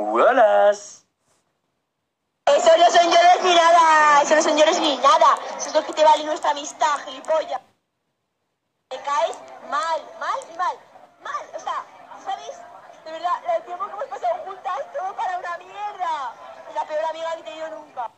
¡Hueonas! Eso no son llores ni nada, eso no son llores ni nada. Eso es que te vale nuestra amistad, gilipollas. Te caes mal, mal y mal. Mal, o sea, ¿sabes? De verdad, el tiempo que hemos pasado juntas, todo para una mierda. Es la peor amiga que he tenido nunca.